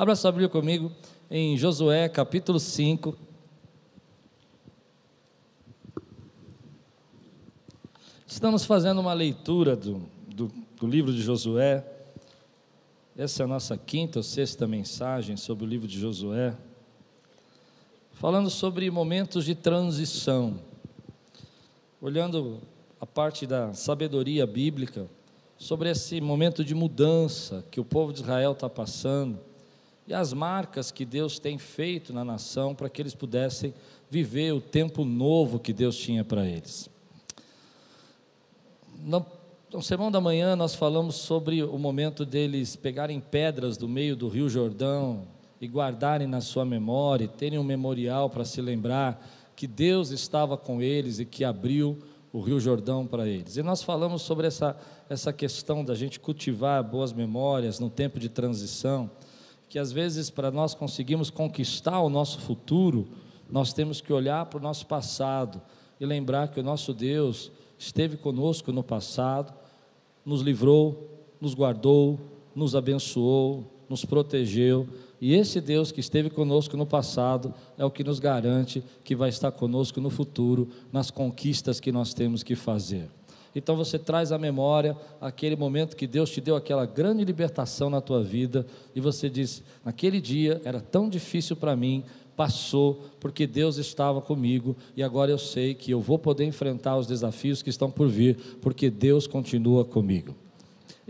Abra sua Bíblia comigo em Josué capítulo 5. Estamos fazendo uma leitura do, do, do livro de Josué. Essa é a nossa quinta ou sexta mensagem sobre o livro de Josué, falando sobre momentos de transição, olhando a parte da sabedoria bíblica, sobre esse momento de mudança que o povo de Israel está passando e as marcas que Deus tem feito na nação para que eles pudessem viver o tempo novo que Deus tinha para eles. No, no sermão da manhã nós falamos sobre o momento deles pegarem pedras do meio do Rio Jordão e guardarem na sua memória, terem um memorial para se lembrar que Deus estava com eles e que abriu o Rio Jordão para eles. E nós falamos sobre essa, essa questão da gente cultivar boas memórias no tempo de transição, que às vezes para nós conseguirmos conquistar o nosso futuro, nós temos que olhar para o nosso passado e lembrar que o nosso Deus esteve conosco no passado, nos livrou, nos guardou, nos abençoou, nos protegeu, e esse Deus que esteve conosco no passado é o que nos garante que vai estar conosco no futuro, nas conquistas que nós temos que fazer. Então você traz à memória aquele momento que Deus te deu aquela grande libertação na tua vida e você diz: naquele dia era tão difícil para mim, passou porque Deus estava comigo e agora eu sei que eu vou poder enfrentar os desafios que estão por vir porque Deus continua comigo.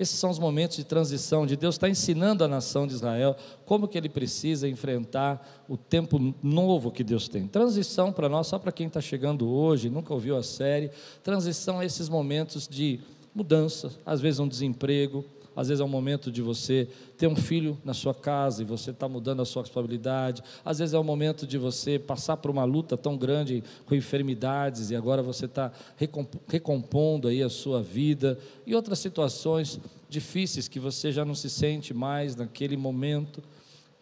Esses são os momentos de transição, de Deus estar ensinando a nação de Israel como que ele precisa enfrentar o tempo novo que Deus tem. Transição para nós, só para quem está chegando hoje, nunca ouviu a série, transição é esses momentos de mudança, às vezes um desemprego, às vezes é um momento de você ter um filho na sua casa e você está mudando a sua responsabilidade. Às vezes é um momento de você passar por uma luta tão grande com enfermidades e agora você está recompondo aí a sua vida. E outras situações difíceis que você já não se sente mais naquele momento.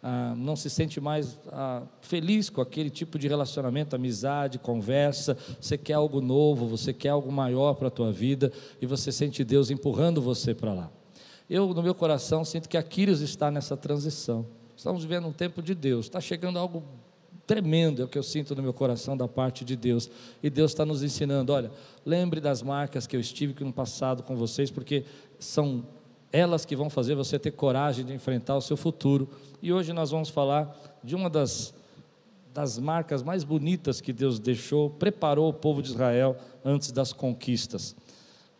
Ah, não se sente mais ah, feliz com aquele tipo de relacionamento, amizade, conversa, você quer algo novo, você quer algo maior para a tua vida e você sente Deus empurrando você para lá. Eu, no meu coração, sinto que Aquiles está nessa transição. Estamos vivendo um tempo de Deus, está chegando algo tremendo, é o que eu sinto no meu coração da parte de Deus. E Deus está nos ensinando: olha, lembre das marcas que eu estive no passado com vocês, porque são elas que vão fazer você ter coragem de enfrentar o seu futuro. E hoje nós vamos falar de uma das, das marcas mais bonitas que Deus deixou, preparou o povo de Israel antes das conquistas.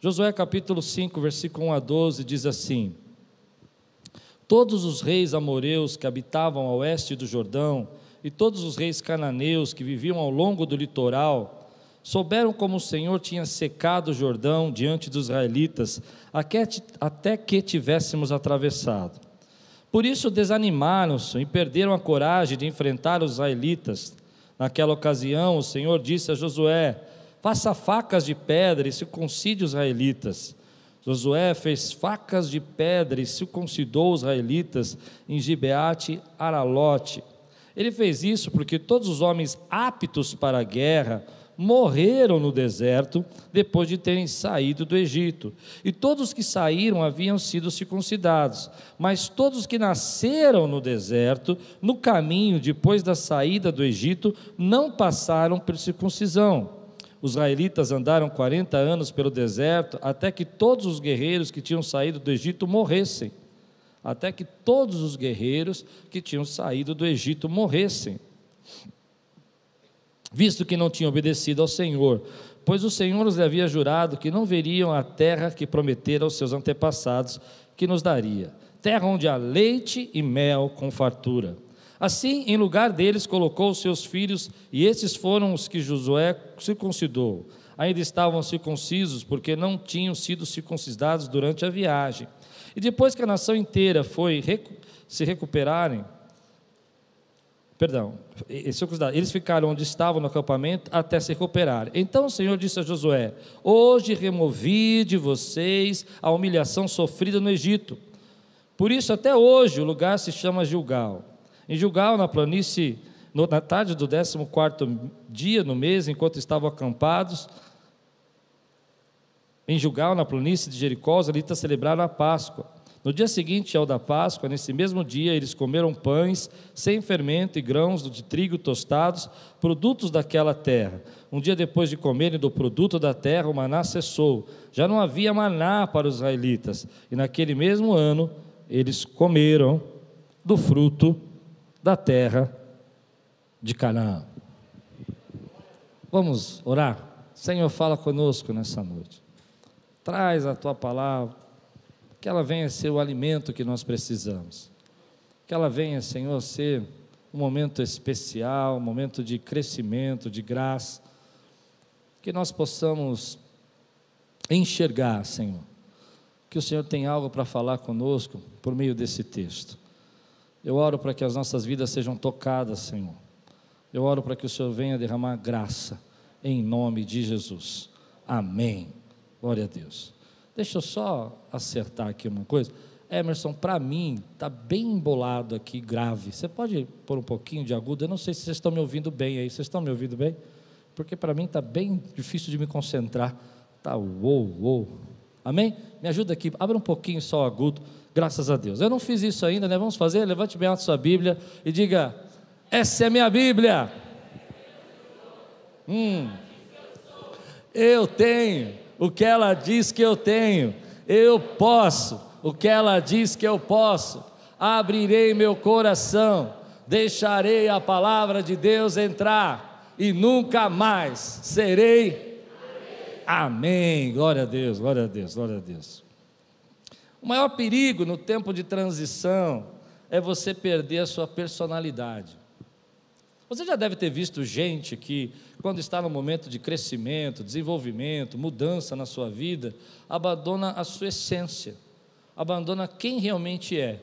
Josué capítulo 5, versículo 1 a 12 diz assim: Todos os reis amoreus que habitavam ao oeste do Jordão e todos os reis cananeus que viviam ao longo do litoral souberam como o Senhor tinha secado o Jordão diante dos israelitas até que tivéssemos atravessado. Por isso desanimaram-se e perderam a coragem de enfrentar os israelitas. Naquela ocasião, o Senhor disse a Josué: faça facas de pedra e circuncide os israelitas. Josué fez facas de pedra e circuncidou os israelitas em Gibeate Aralote. Ele fez isso porque todos os homens aptos para a guerra morreram no deserto depois de terem saído do Egito. E todos que saíram haviam sido circuncidados, mas todos que nasceram no deserto, no caminho depois da saída do Egito, não passaram por circuncisão os israelitas andaram 40 anos pelo deserto até que todos os guerreiros que tinham saído do Egito morressem. Até que todos os guerreiros que tinham saído do Egito morressem. Visto que não tinham obedecido ao Senhor, pois o Senhor os havia jurado que não veriam a terra que prometera aos seus antepassados que nos daria, terra onde há leite e mel com fartura. Assim, em lugar deles, colocou os seus filhos, e esses foram os que Josué circuncidou. Ainda estavam circuncisos, porque não tinham sido circuncidados durante a viagem. E depois que a nação inteira foi se recuperarem, perdão, eles ficaram onde estavam no acampamento até se recuperarem. Então o Senhor disse a Josué: Hoje removi de vocês a humilhação sofrida no Egito. Por isso, até hoje, o lugar se chama Gilgal. Em Gilgal, na planície, na tarde do 14 dia no mês, enquanto estavam acampados, em Gilgal, na planície de Jericó, os israelitas celebraram a Páscoa. No dia seguinte ao da Páscoa, nesse mesmo dia, eles comeram pães sem fermento e grãos de trigo tostados, produtos daquela terra. Um dia depois de comerem do produto da terra, o maná cessou. Já não havia maná para os israelitas. E naquele mesmo ano, eles comeram do fruto da terra de Canaã. Vamos orar? Senhor, fala conosco nessa noite. Traz a tua palavra que ela venha ser o alimento que nós precisamos. Que ela venha, Senhor, ser um momento especial, um momento de crescimento, de graça. Que nós possamos enxergar, Senhor, que o Senhor tem algo para falar conosco por meio desse texto. Eu oro para que as nossas vidas sejam tocadas, Senhor. Eu oro para que o Senhor venha derramar graça, em nome de Jesus. Amém. Glória a Deus. Deixa eu só acertar aqui uma coisa. Emerson, para mim, está bem embolado aqui, grave. Você pode pôr um pouquinho de agudo? Eu não sei se vocês estão me ouvindo bem aí. Vocês estão me ouvindo bem? Porque para mim está bem difícil de me concentrar. Tá uou, uou. Amém? Me ajuda aqui, abra um pouquinho só o agudo. Graças a Deus. Eu não fiz isso ainda, né? Vamos fazer? Levante bem a sua Bíblia e diga: Essa é minha Bíblia. Hum. Eu tenho o que ela diz que eu tenho, eu posso o que ela diz que eu posso, abrirei meu coração, deixarei a palavra de Deus entrar e nunca mais serei. Amém. Amém. Glória a Deus, glória a Deus, glória a Deus. O maior perigo no tempo de transição é você perder a sua personalidade. Você já deve ter visto gente que, quando está no momento de crescimento, desenvolvimento, mudança na sua vida, abandona a sua essência, abandona quem realmente é.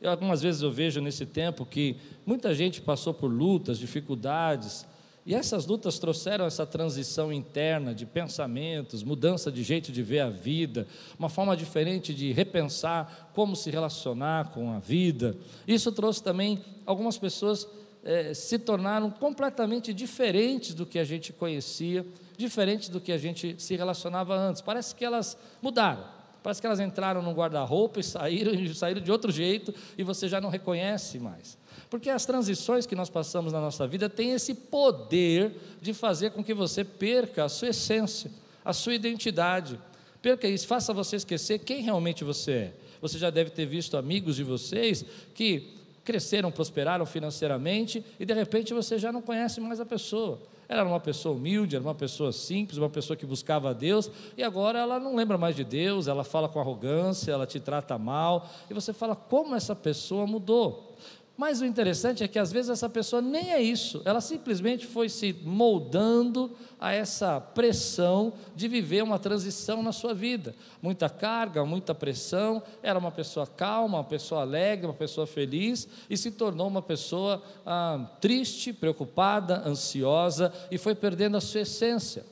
Eu, algumas vezes eu vejo nesse tempo que muita gente passou por lutas, dificuldades, e essas lutas trouxeram essa transição interna de pensamentos, mudança de jeito de ver a vida, uma forma diferente de repensar como se relacionar com a vida. Isso trouxe também algumas pessoas é, se tornaram completamente diferentes do que a gente conhecia, diferentes do que a gente se relacionava antes. Parece que elas mudaram. Parece que elas entraram no guarda-roupa e saíram, e saíram de outro jeito e você já não reconhece mais. Porque as transições que nós passamos na nossa vida têm esse poder de fazer com que você perca a sua essência, a sua identidade. Perca isso, faça você esquecer quem realmente você é. Você já deve ter visto amigos de vocês que cresceram, prosperaram financeiramente e de repente você já não conhece mais a pessoa. Ela era uma pessoa humilde, era uma pessoa simples, uma pessoa que buscava a Deus e agora ela não lembra mais de Deus, ela fala com arrogância, ela te trata mal e você fala como essa pessoa mudou. Mas o interessante é que às vezes essa pessoa nem é isso, ela simplesmente foi se moldando a essa pressão de viver uma transição na sua vida. Muita carga, muita pressão, era uma pessoa calma, uma pessoa alegre, uma pessoa feliz e se tornou uma pessoa ah, triste, preocupada, ansiosa e foi perdendo a sua essência.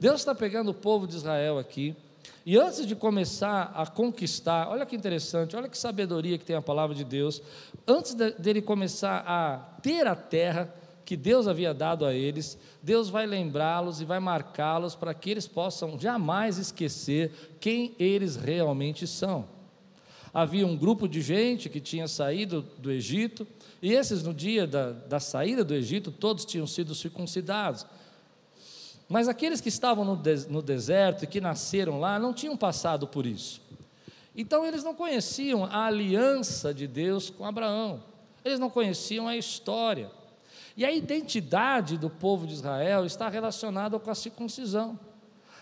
Deus está pegando o povo de Israel aqui e antes de começar a conquistar, olha que interessante, olha que sabedoria que tem a palavra de Deus. Antes de, dele começar a ter a terra que Deus havia dado a eles, Deus vai lembrá-los e vai marcá-los para que eles possam jamais esquecer quem eles realmente são. Havia um grupo de gente que tinha saído do Egito, e esses, no dia da, da saída do Egito, todos tinham sido circuncidados. Mas aqueles que estavam no, no deserto e que nasceram lá não tinham passado por isso. Então eles não conheciam a aliança de Deus com Abraão, eles não conheciam a história. E a identidade do povo de Israel está relacionada com a circuncisão.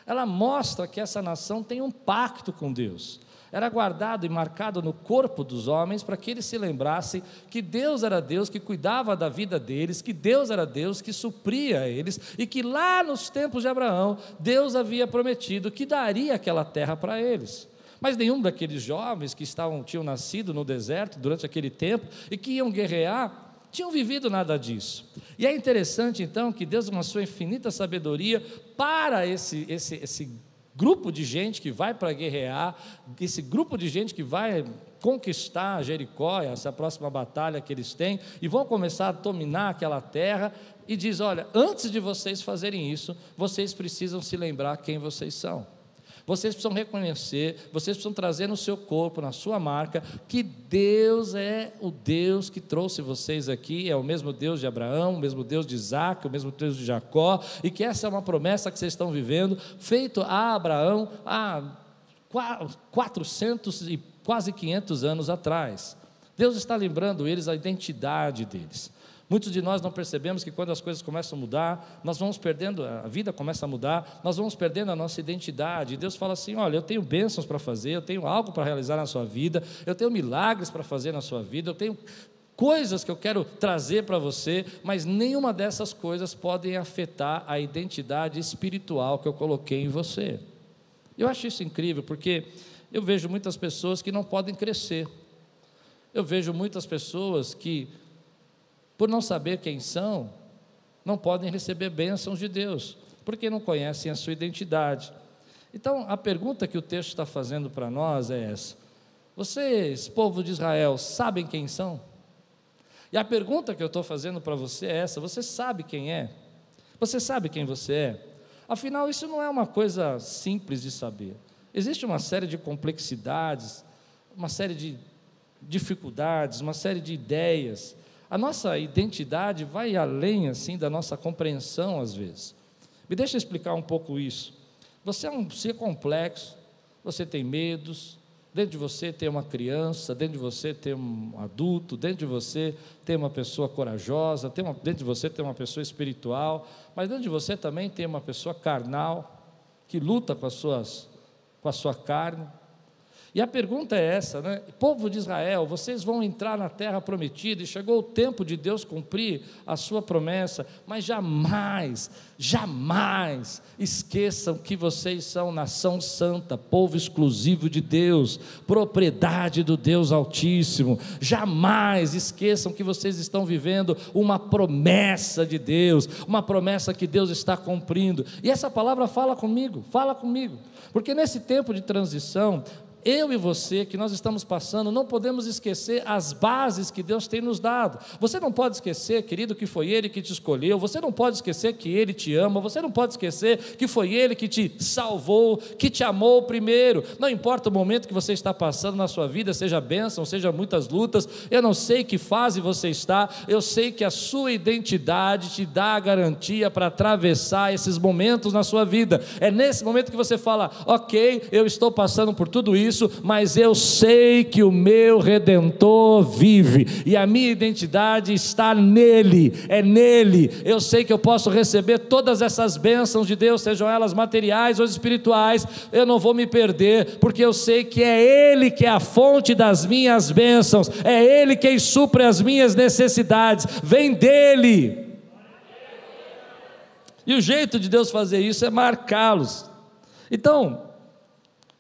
Ela mostra que essa nação tem um pacto com Deus era guardado e marcado no corpo dos homens para que eles se lembrassem que Deus era Deus que cuidava da vida deles, que Deus era Deus que supria eles e que lá nos tempos de Abraão Deus havia prometido que daria aquela terra para eles. Mas nenhum daqueles jovens que estavam tinham nascido no deserto durante aquele tempo e que iam guerrear tinham vivido nada disso. E é interessante então que Deus, com a sua infinita sabedoria, para esse, esse, esse grupo de gente que vai para guerrear, esse grupo de gente que vai conquistar Jericó, essa próxima batalha que eles têm, e vão começar a dominar aquela terra, e diz: olha, antes de vocês fazerem isso, vocês precisam se lembrar quem vocês são. Vocês precisam reconhecer, vocês precisam trazer no seu corpo, na sua marca, que Deus é o Deus que trouxe vocês aqui, é o mesmo Deus de Abraão, o mesmo Deus de Isaac, o mesmo Deus de Jacó, e que essa é uma promessa que vocês estão vivendo, feito a Abraão há 400 e quase 500 anos atrás. Deus está lembrando eles a identidade deles. Muitos de nós não percebemos que quando as coisas começam a mudar, nós vamos perdendo, a vida começa a mudar, nós vamos perdendo a nossa identidade. E Deus fala assim: olha, eu tenho bênçãos para fazer, eu tenho algo para realizar na sua vida, eu tenho milagres para fazer na sua vida, eu tenho coisas que eu quero trazer para você, mas nenhuma dessas coisas podem afetar a identidade espiritual que eu coloquei em você. Eu acho isso incrível, porque eu vejo muitas pessoas que não podem crescer. Eu vejo muitas pessoas que por não saber quem são, não podem receber bênçãos de Deus, porque não conhecem a sua identidade. Então, a pergunta que o texto está fazendo para nós é essa: Vocês, povo de Israel, sabem quem são? E a pergunta que eu estou fazendo para você é essa: Você sabe quem é? Você sabe quem você é? Afinal, isso não é uma coisa simples de saber. Existe uma série de complexidades, uma série de dificuldades, uma série de ideias a nossa identidade vai além assim da nossa compreensão às vezes. Me deixa explicar um pouco isso. Você é um ser complexo, você tem medos, dentro de você tem uma criança, dentro de você tem um adulto, dentro de você tem uma pessoa corajosa, uma, dentro de você tem uma pessoa espiritual, mas dentro de você também tem uma pessoa carnal que luta com as suas com a sua carne. E a pergunta é essa, né? Povo de Israel, vocês vão entrar na terra prometida e chegou o tempo de Deus cumprir a sua promessa, mas jamais, jamais esqueçam que vocês são nação santa, povo exclusivo de Deus, propriedade do Deus Altíssimo. Jamais esqueçam que vocês estão vivendo uma promessa de Deus, uma promessa que Deus está cumprindo. E essa palavra fala comigo, fala comigo. Porque nesse tempo de transição, eu e você que nós estamos passando, não podemos esquecer as bases que Deus tem nos dado. Você não pode esquecer, querido, que foi Ele que te escolheu, você não pode esquecer que Ele te ama, você não pode esquecer que foi Ele que te salvou, que te amou primeiro. Não importa o momento que você está passando na sua vida, seja bênção, seja muitas lutas, eu não sei que fase você está, eu sei que a sua identidade te dá a garantia para atravessar esses momentos na sua vida. É nesse momento que você fala, ok, eu estou passando por tudo isso isso, mas eu sei que o meu redentor vive e a minha identidade está nele, é nele. Eu sei que eu posso receber todas essas bênçãos de Deus, sejam elas materiais ou espirituais, eu não vou me perder, porque eu sei que é Ele que é a fonte das minhas bênçãos, é Ele quem supre as minhas necessidades, vem dele. E o jeito de Deus fazer isso é marcá-los. Então,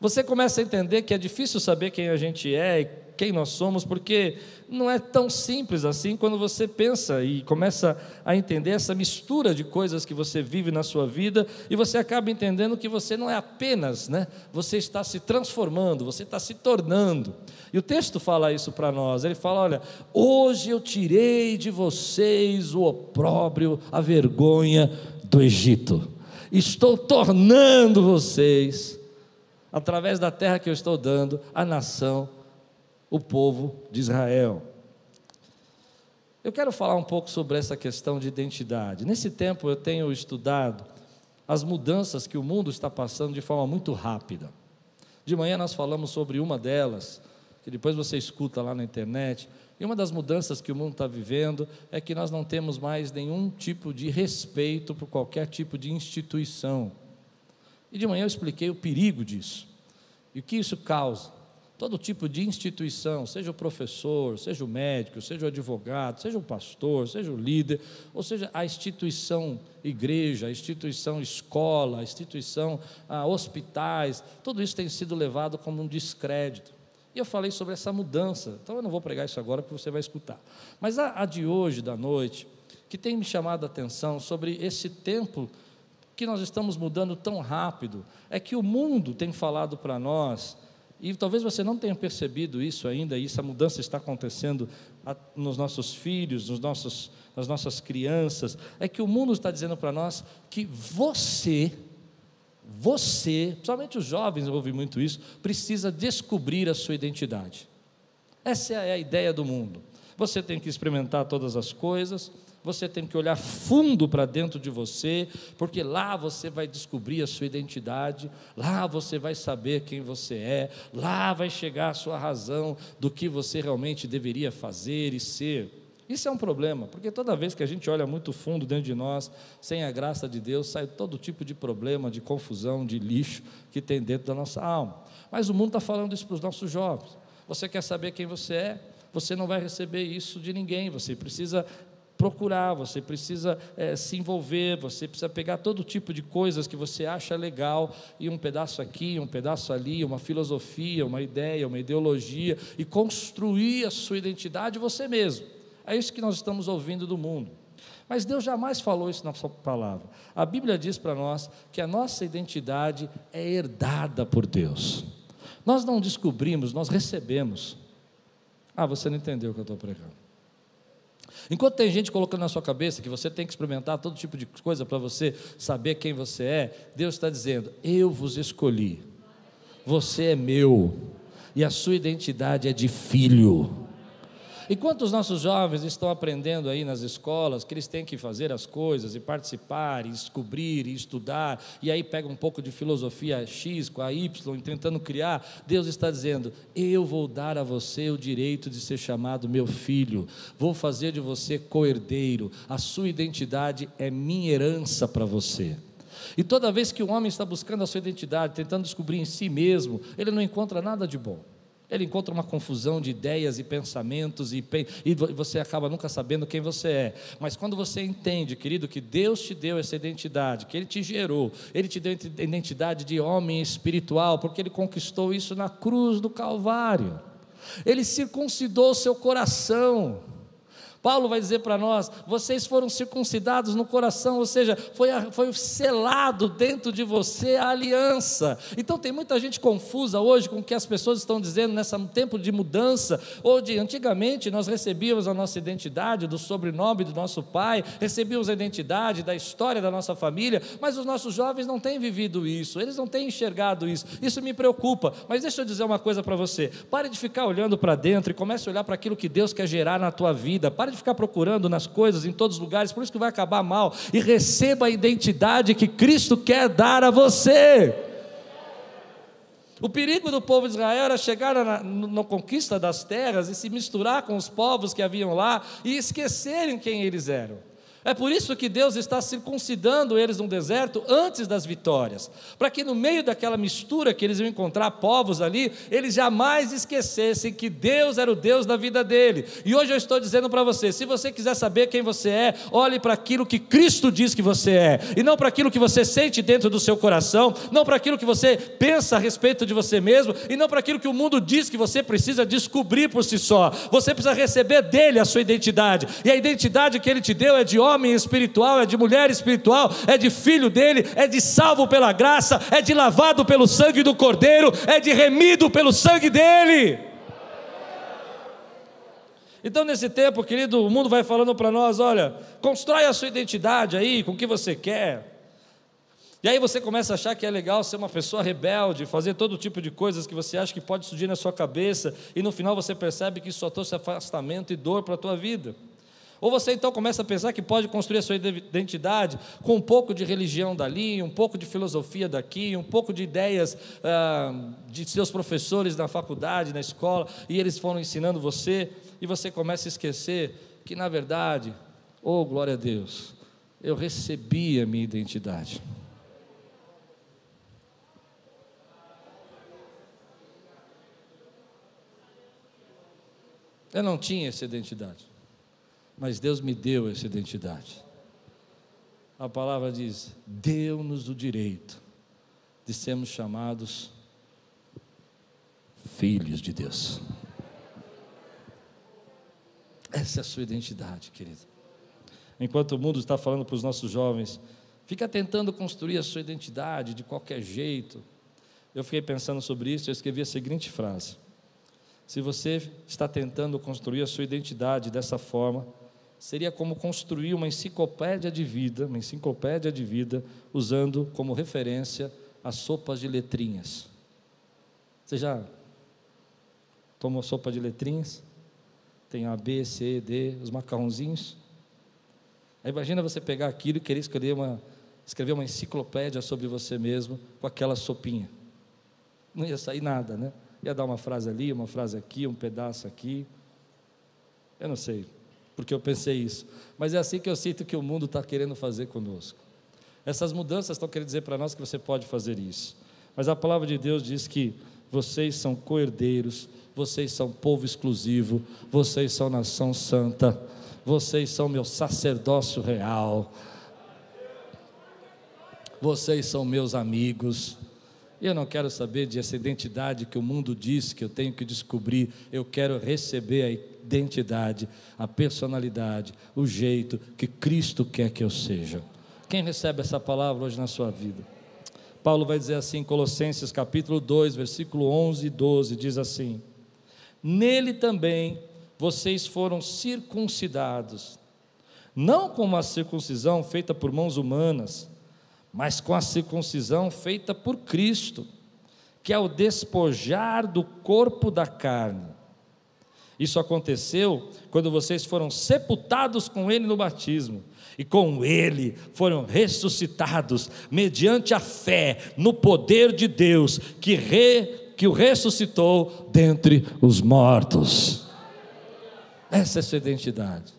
você começa a entender que é difícil saber quem a gente é e quem nós somos, porque não é tão simples assim quando você pensa e começa a entender essa mistura de coisas que você vive na sua vida e você acaba entendendo que você não é apenas, né? Você está se transformando, você está se tornando. E o texto fala isso para nós. Ele fala: olha, hoje eu tirei de vocês o opróbrio, a vergonha do Egito. Estou tornando vocês através da terra que eu estou dando, a nação, o povo de Israel. Eu quero falar um pouco sobre essa questão de identidade. Nesse tempo eu tenho estudado as mudanças que o mundo está passando de forma muito rápida. De manhã nós falamos sobre uma delas, que depois você escuta lá na internet. E uma das mudanças que o mundo está vivendo é que nós não temos mais nenhum tipo de respeito por qualquer tipo de instituição. E de manhã eu expliquei o perigo disso. E o que isso causa? Todo tipo de instituição, seja o professor, seja o médico, seja o advogado, seja o pastor, seja o líder, ou seja, a instituição igreja, a instituição escola, a instituição ah, hospitais, tudo isso tem sido levado como um descrédito. E eu falei sobre essa mudança, então eu não vou pregar isso agora porque você vai escutar. Mas a, a de hoje, da noite, que tem me chamado a atenção sobre esse tempo que nós estamos mudando tão rápido, é que o mundo tem falado para nós, e talvez você não tenha percebido isso ainda, e essa mudança está acontecendo nos nossos filhos, nos nossos, nas nossas crianças, é que o mundo está dizendo para nós que você, você, principalmente os jovens ouvem muito isso, precisa descobrir a sua identidade. Essa é a ideia do mundo. Você tem que experimentar todas as coisas, você tem que olhar fundo para dentro de você, porque lá você vai descobrir a sua identidade, lá você vai saber quem você é, lá vai chegar a sua razão do que você realmente deveria fazer e ser. Isso é um problema, porque toda vez que a gente olha muito fundo dentro de nós, sem a graça de Deus, sai todo tipo de problema, de confusão, de lixo que tem dentro da nossa alma. Mas o mundo está falando isso para os nossos jovens. Você quer saber quem você é? Você não vai receber isso de ninguém. Você precisa procurar, você precisa é, se envolver, você precisa pegar todo tipo de coisas que você acha legal, e um pedaço aqui, um pedaço ali, uma filosofia, uma ideia, uma ideologia, e construir a sua identidade você mesmo. É isso que nós estamos ouvindo do mundo. Mas Deus jamais falou isso na sua palavra. A Bíblia diz para nós que a nossa identidade é herdada por Deus. Nós não descobrimos, nós recebemos. Ah, você não entendeu o que eu estou pregando. Enquanto tem gente colocando na sua cabeça que você tem que experimentar todo tipo de coisa para você saber quem você é, Deus está dizendo: Eu vos escolhi, você é meu, e a sua identidade é de filho. Enquanto os nossos jovens estão aprendendo aí nas escolas que eles têm que fazer as coisas e participar, e descobrir e estudar, e aí pega um pouco de filosofia X com a Y, tentando criar, Deus está dizendo: Eu vou dar a você o direito de ser chamado meu filho, vou fazer de você coerdeiro, a sua identidade é minha herança para você. E toda vez que o homem está buscando a sua identidade, tentando descobrir em si mesmo, ele não encontra nada de bom. Ele encontra uma confusão de ideias e pensamentos, e, e você acaba nunca sabendo quem você é. Mas quando você entende, querido, que Deus te deu essa identidade, que Ele te gerou, Ele te deu a identidade de homem espiritual, porque Ele conquistou isso na cruz do Calvário. Ele circuncidou o seu coração. Paulo vai dizer para nós: vocês foram circuncidados no coração, ou seja, foi, foi selado dentro de você a aliança. Então tem muita gente confusa hoje com o que as pessoas estão dizendo nesse tempo de mudança, ou de antigamente nós recebíamos a nossa identidade do sobrenome do nosso pai, recebíamos a identidade da história da nossa família, mas os nossos jovens não têm vivido isso, eles não têm enxergado isso. Isso me preocupa. Mas deixa eu dizer uma coisa para você: pare de ficar olhando para dentro e comece a olhar para aquilo que Deus quer gerar na tua vida. Pare Pare de ficar procurando nas coisas, em todos os lugares, por isso que vai acabar mal. E receba a identidade que Cristo quer dar a você. O perigo do povo de Israel era chegar na, na, conquista das terras e se misturar com os povos que haviam lá e esquecerem quem eles eram. É por isso que Deus está circuncidando eles no deserto antes das vitórias, para que no meio daquela mistura que eles iam encontrar povos ali, eles jamais esquecessem que Deus era o Deus da vida dele. E hoje eu estou dizendo para você: se você quiser saber quem você é, olhe para aquilo que Cristo diz que você é, e não para aquilo que você sente dentro do seu coração, não para aquilo que você pensa a respeito de você mesmo, e não para aquilo que o mundo diz que você precisa descobrir por si só. Você precisa receber dele a sua identidade, e a identidade que ele te deu é de homem espiritual, é de mulher espiritual, é de filho dele, é de salvo pela graça, é de lavado pelo sangue do Cordeiro, é de remido pelo sangue dele. Então, nesse tempo, querido, o mundo vai falando para nós: olha, constrói a sua identidade aí com o que você quer. E aí você começa a achar que é legal ser uma pessoa rebelde, fazer todo tipo de coisas que você acha que pode surgir na sua cabeça, e no final você percebe que isso só trouxe afastamento e dor para a tua vida. Ou você então começa a pensar que pode construir a sua identidade com um pouco de religião dali, um pouco de filosofia daqui, um pouco de ideias ah, de seus professores na faculdade, na escola, e eles foram ensinando você, e você começa a esquecer que, na verdade, oh glória a Deus, eu recebi a minha identidade. Eu não tinha essa identidade mas Deus me deu essa identidade. A palavra diz: deu-nos o direito de sermos chamados filhos de Deus. Essa é a sua identidade, querido. Enquanto o mundo está falando para os nossos jovens, fica tentando construir a sua identidade de qualquer jeito. Eu fiquei pensando sobre isso, eu escrevi a seguinte frase: Se você está tentando construir a sua identidade dessa forma, seria como construir uma enciclopédia de vida, uma enciclopédia de vida, usando como referência as sopas de letrinhas. Você já tomou sopa de letrinhas? Tem A, B, C, D, os macarrãozinhos. Aí imagina você pegar aquilo e querer uma, escrever uma enciclopédia sobre você mesmo com aquela sopinha. Não ia sair nada, né? Ia dar uma frase ali, uma frase aqui, um pedaço aqui. Eu não sei porque eu pensei isso, mas é assim que eu sinto que o mundo está querendo fazer conosco. Essas mudanças estão querendo dizer para nós que você pode fazer isso, mas a palavra de Deus diz que vocês são coerdeiros, vocês são povo exclusivo, vocês são nação santa, vocês são meu sacerdócio real, vocês são meus amigos. E eu não quero saber de essa identidade que o mundo diz que eu tenho que descobrir, eu quero receber a identidade, a personalidade, o jeito que Cristo quer que eu seja. Quem recebe essa palavra hoje na sua vida? Paulo vai dizer assim, Colossenses capítulo 2, versículo 11 e 12, diz assim: Nele também vocês foram circuncidados, não com uma circuncisão feita por mãos humanas, mas com a circuncisão feita por Cristo, que é o despojar do corpo da carne. Isso aconteceu quando vocês foram sepultados com Ele no batismo, e com Ele foram ressuscitados, mediante a fé no poder de Deus, que, re, que o ressuscitou dentre os mortos. Essa é a sua identidade.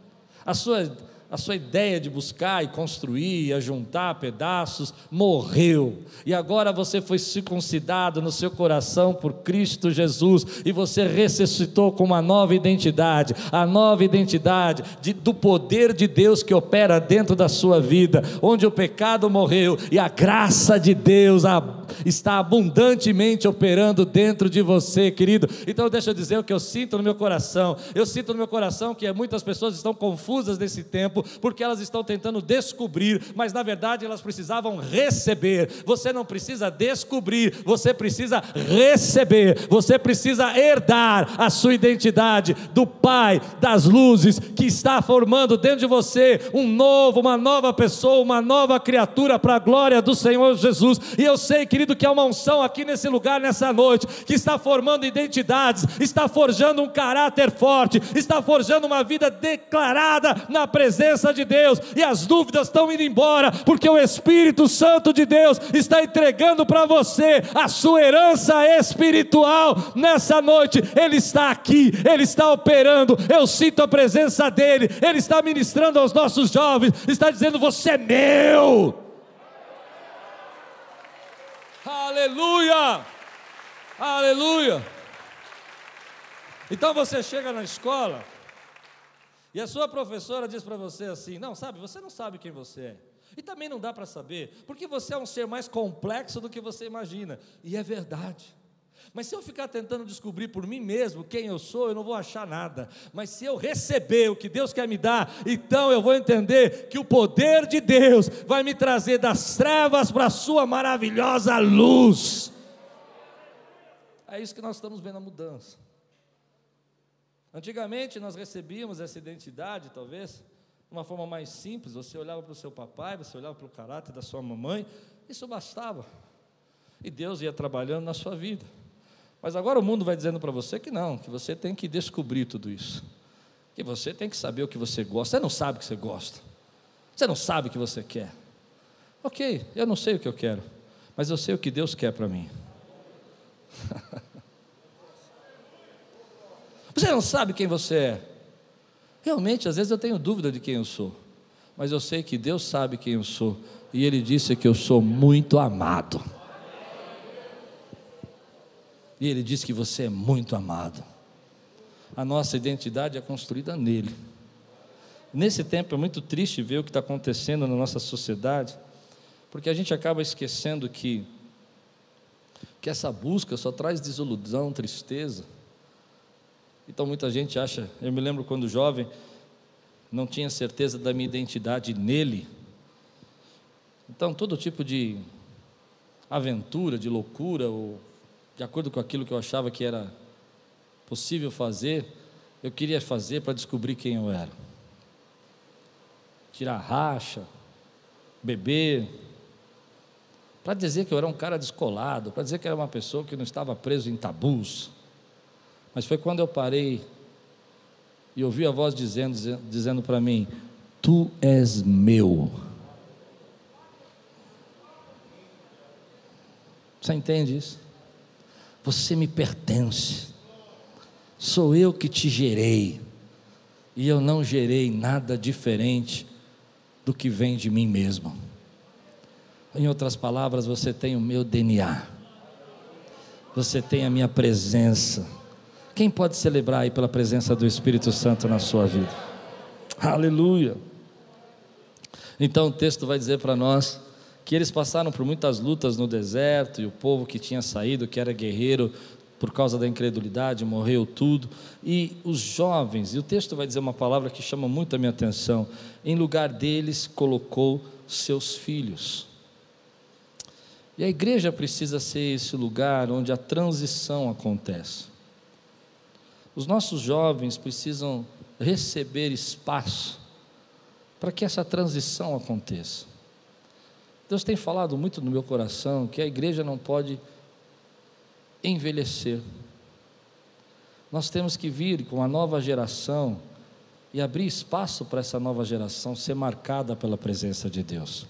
A sua a sua ideia de buscar e construir, e juntar pedaços, morreu. E agora você foi circuncidado no seu coração por Cristo Jesus, e você ressuscitou com uma nova identidade a nova identidade de, do poder de Deus que opera dentro da sua vida, onde o pecado morreu e a graça de Deus está abundantemente operando dentro de você, querido. Então, deixa eu dizer o que eu sinto no meu coração. Eu sinto no meu coração que muitas pessoas estão confusas nesse tempo porque elas estão tentando descobrir, mas na verdade elas precisavam receber. Você não precisa descobrir, você precisa receber, você precisa herdar a sua identidade do Pai das luzes que está formando dentro de você um novo, uma nova pessoa, uma nova criatura para a glória do Senhor Jesus. E eu sei, querido, que há uma unção aqui nesse lugar, nessa noite, que está formando identidades, está forjando um caráter forte, está forjando uma vida declarada na presença de Deus e as dúvidas estão indo embora, porque o Espírito Santo de Deus está entregando para você a sua herança espiritual nessa noite. Ele está aqui, ele está operando. Eu sinto a presença dele, ele está ministrando aos nossos jovens, está dizendo: Você é meu. Aleluia! Aleluia! Então você chega na escola, e a sua professora diz para você assim: não, sabe, você não sabe quem você é. E também não dá para saber, porque você é um ser mais complexo do que você imagina. E é verdade. Mas se eu ficar tentando descobrir por mim mesmo quem eu sou, eu não vou achar nada. Mas se eu receber o que Deus quer me dar, então eu vou entender que o poder de Deus vai me trazer das trevas para a sua maravilhosa luz. É isso que nós estamos vendo a mudança. Antigamente nós recebíamos essa identidade, talvez, de uma forma mais simples. Você olhava para o seu papai, você olhava para o caráter da sua mamãe, isso bastava. E Deus ia trabalhando na sua vida. Mas agora o mundo vai dizendo para você que não, que você tem que descobrir tudo isso. Que você tem que saber o que você gosta. Você não sabe o que você gosta. Você não sabe o que você quer. Ok, eu não sei o que eu quero, mas eu sei o que Deus quer para mim. Você não sabe quem você é. Realmente, às vezes eu tenho dúvida de quem eu sou, mas eu sei que Deus sabe quem eu sou, e Ele disse que eu sou muito amado. E Ele disse que você é muito amado. A nossa identidade é construída nele. Nesse tempo é muito triste ver o que está acontecendo na nossa sociedade, porque a gente acaba esquecendo que, que essa busca só traz desilusão, tristeza. Então muita gente acha, eu me lembro quando jovem, não tinha certeza da minha identidade nele. Então todo tipo de aventura, de loucura, ou de acordo com aquilo que eu achava que era possível fazer, eu queria fazer para descobrir quem eu era. Tirar racha, beber, para dizer que eu era um cara descolado, para dizer que era uma pessoa que não estava preso em tabus. Mas foi quando eu parei e ouvi a voz dizendo, dizendo para mim: Tu és meu. Você entende isso? Você me pertence. Sou eu que te gerei. E eu não gerei nada diferente do que vem de mim mesmo. Em outras palavras, você tem o meu DNA. Você tem a minha presença. Quem pode celebrar aí pela presença do Espírito Santo na sua vida? Aleluia. Então o texto vai dizer para nós que eles passaram por muitas lutas no deserto e o povo que tinha saído, que era guerreiro, por causa da incredulidade, morreu tudo. E os jovens, e o texto vai dizer uma palavra que chama muito a minha atenção: em lugar deles colocou seus filhos. E a igreja precisa ser esse lugar onde a transição acontece. Os nossos jovens precisam receber espaço para que essa transição aconteça. Deus tem falado muito no meu coração que a igreja não pode envelhecer. Nós temos que vir com a nova geração e abrir espaço para essa nova geração ser marcada pela presença de Deus.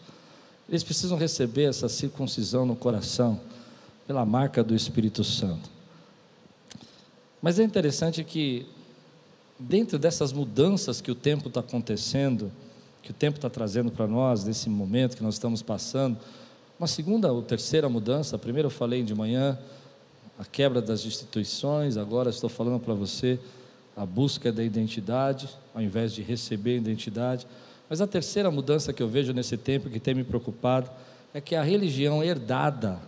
Eles precisam receber essa circuncisão no coração pela marca do Espírito Santo. Mas é interessante que, dentro dessas mudanças que o tempo está acontecendo, que o tempo está trazendo para nós, nesse momento que nós estamos passando. Uma segunda ou terceira mudança, a primeira eu falei de manhã, a quebra das instituições, agora estou falando para você a busca da identidade, ao invés de receber a identidade. Mas a terceira mudança que eu vejo nesse tempo, que tem me preocupado, é que a religião herdada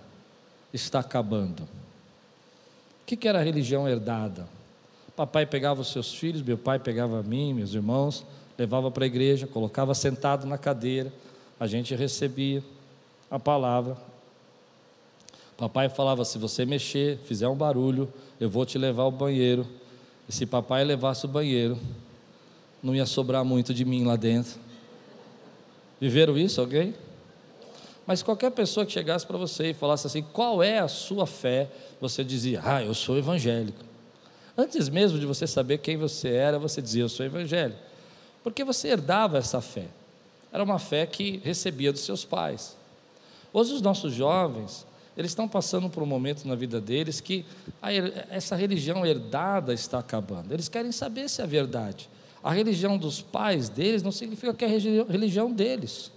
está acabando. O que era a religião herdada? Papai pegava os seus filhos, meu pai pegava a mim, meus irmãos, levava para a igreja, colocava sentado na cadeira, a gente recebia a palavra. Papai falava: se você mexer, fizer um barulho, eu vou te levar ao banheiro. E se papai levasse o banheiro, não ia sobrar muito de mim lá dentro. Viveram isso alguém? Mas qualquer pessoa que chegasse para você e falasse assim: qual é a sua fé? Você dizia: ah, eu sou evangélico. Antes mesmo de você saber quem você era, você dizia: eu sou evangélico. Porque você herdava essa fé. Era uma fé que recebia dos seus pais. Hoje os nossos jovens, eles estão passando por um momento na vida deles que a, essa religião herdada está acabando. Eles querem saber se é verdade. A religião dos pais deles não significa que é a religião deles.